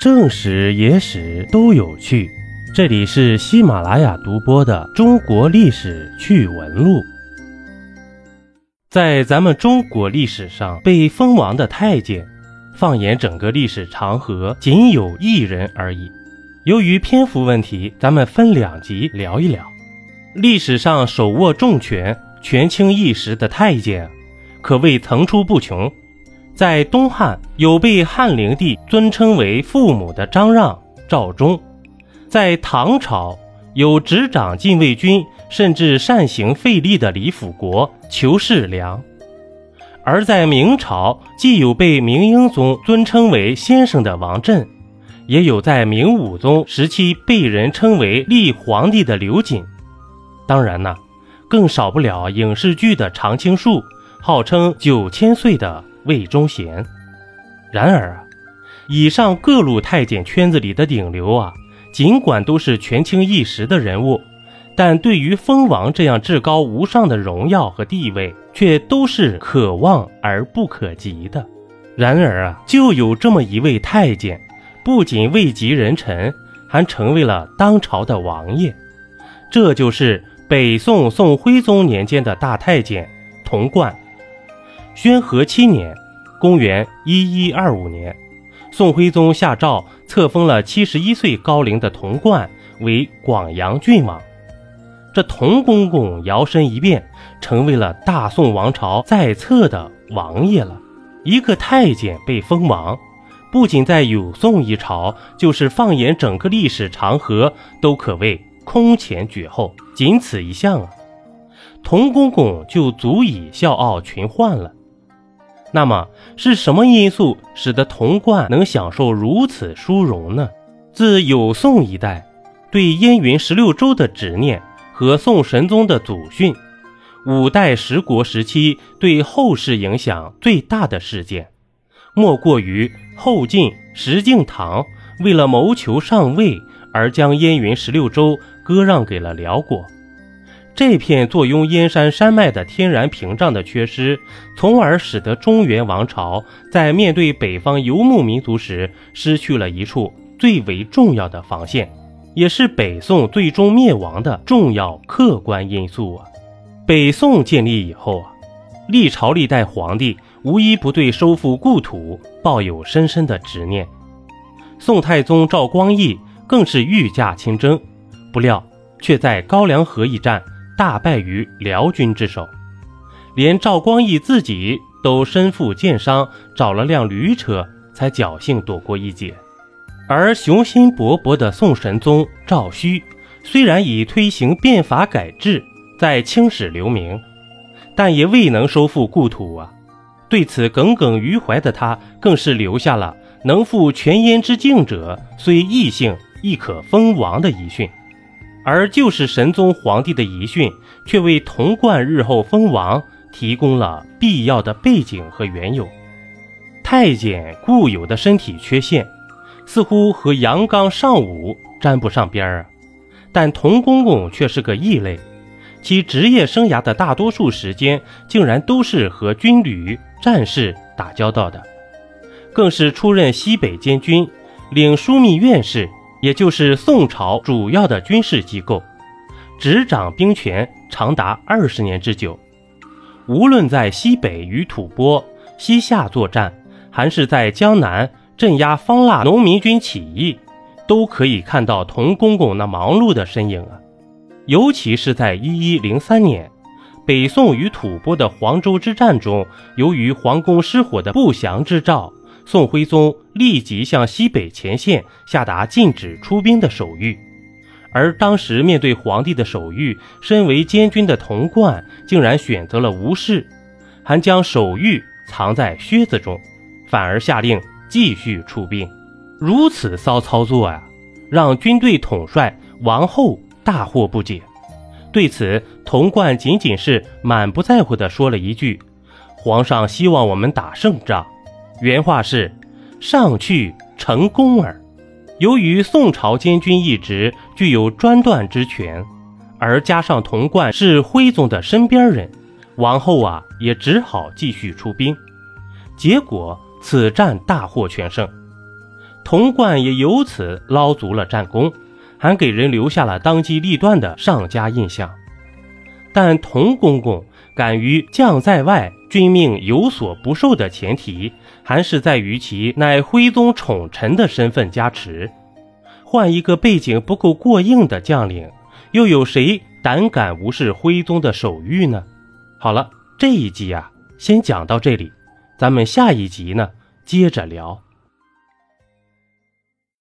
正史、野史都有趣。这里是喜马拉雅独播的《中国历史趣闻录》。在咱们中国历史上，被封王的太监，放眼整个历史长河，仅有一人而已。由于篇幅问题，咱们分两集聊一聊。历史上手握重权、权倾一时的太监，可谓层出不穷。在东汉有被汉灵帝尊称为父母的张让、赵忠；在唐朝有执掌禁卫军甚至擅行废立的李辅国、裘世良；而在明朝，既有被明英宗尊称为先生的王振，也有在明武宗时期被人称为立皇帝的刘瑾。当然呢，更少不了影视剧的常青树，号称九千岁的。魏忠贤。然而啊，以上各路太监圈子里的顶流啊，尽管都是权倾一时的人物，但对于封王这样至高无上的荣耀和地位，却都是可望而不可及的。然而啊，就有这么一位太监，不仅位极人臣，还成为了当朝的王爷。这就是北宋宋徽宗年间的大太监童贯。宣和七年，公元一一二五年，宋徽宗下诏册封了七十一岁高龄的童贯为广阳郡王。这童公公摇身一变，成为了大宋王朝在册的王爷了。一个太监被封王，不仅在有宋一朝，就是放眼整个历史长河，都可谓空前绝后。仅此一项啊，童公公就足以笑傲群宦了。那么是什么因素使得童贯能享受如此殊荣呢？自有宋一代对燕云十六州的执念和宋神宗的祖训，五代十国时期对后世影响最大的事件，莫过于后晋石敬瑭为了谋求上位而将燕云十六州割让给了辽国。这片坐拥燕山山脉的天然屏障的缺失，从而使得中原王朝在面对北方游牧民族时，失去了一处最为重要的防线，也是北宋最终灭亡的重要客观因素啊。北宋建立以后啊，历朝历代皇帝无一不对收复故土抱有深深的执念。宋太宗赵光义更是御驾亲征，不料却在高梁河一战。大败于辽军之手，连赵光义自己都身负箭伤，找了辆驴车才侥幸躲过一劫。而雄心勃勃的宋神宗赵顼，虽然以推行变法改制在青史留名，但也未能收复故土啊。对此耿耿于怀的他，更是留下了“能复全燕之境者，虽异姓，亦可封王”的遗训。而就是神宗皇帝的遗训，却为童贯日后封王提供了必要的背景和缘由。太监固有的身体缺陷，似乎和阳刚尚武沾不上边儿啊。但童公公却是个异类，其职业生涯的大多数时间，竟然都是和军旅战士打交道的，更是出任西北监军，领枢密院事。也就是宋朝主要的军事机构，执掌兵权长达二十年之久。无论在西北与吐蕃、西夏作战，还是在江南镇压方腊农民军起义，都可以看到童公公那忙碌的身影啊。尤其是在一一零三年，北宋与吐蕃的黄州之战中，由于皇宫失火的不祥之兆。宋徽宗立即向西北前线下达禁止出兵的手谕，而当时面对皇帝的手谕，身为监军的童贯竟然选择了无视，还将手谕藏在靴子中，反而下令继续出兵。如此骚操作啊，让军队统帅王后大惑不解。对此，童贯仅仅是满不在乎地说了一句：“皇上希望我们打胜仗。”原话是：“上去成功耳。”由于宋朝监军一职具有专断之权，而加上童贯是徽宗的身边人，王后啊也只好继续出兵。结果此战大获全胜。童贯也由此捞足了战功，还给人留下了当机立断的上佳印象。但童公公敢于将在外，君命有所不受的前提，还是在于其乃徽宗宠臣的身份加持。换一个背景不够过硬的将领，又有谁胆敢无视徽宗的手谕呢？好了，这一集啊，先讲到这里，咱们下一集呢，接着聊。